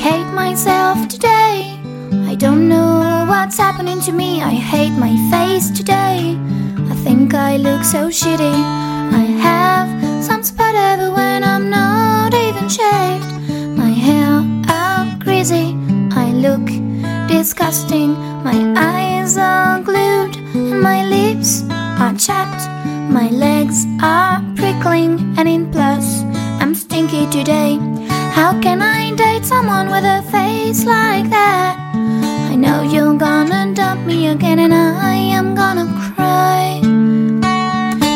hate myself today. I don't know what's happening to me. I hate my face today. I think I look so shitty. I have some spot everywhere when I'm not even shaved. My hair out greasy. I look disgusting. My eyes are glued and my lips are chapped. My legs are prickling and in plus I'm stinky today. How can I date someone with a face like that? I know you're gonna dump me again and I am gonna cry.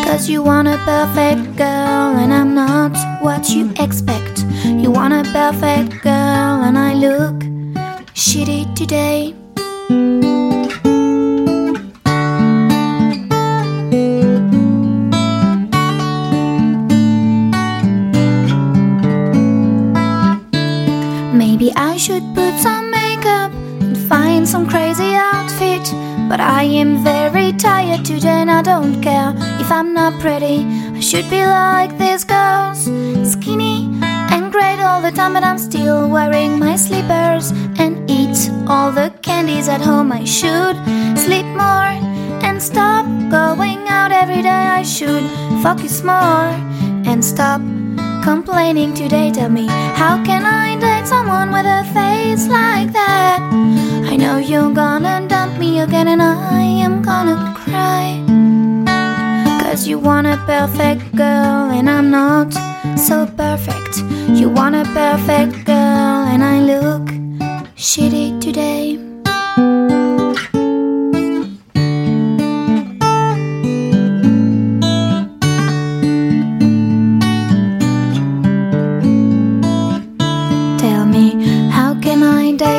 Cause you want a perfect girl and I'm not what you expect. You want a perfect girl and I look shitty today. I should put some makeup and find some crazy outfit. But I am very tired today and I don't care if I'm not pretty. I should be like these girls, skinny and great all the time, but I'm still wearing my slippers and eat all the candies at home. I should sleep more and stop going out every day. I should focus more and stop complaining today. Tell me, how can I date someone with a face like that? I know you're gonna dump me again, and I am gonna cry. Cause you want a perfect girl, and I'm not so perfect. You want a perfect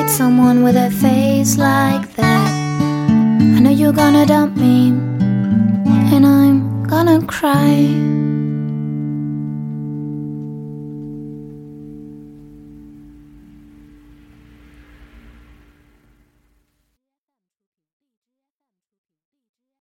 date someone with a face like that? I know you're gonna dump me, and I'm gonna cry.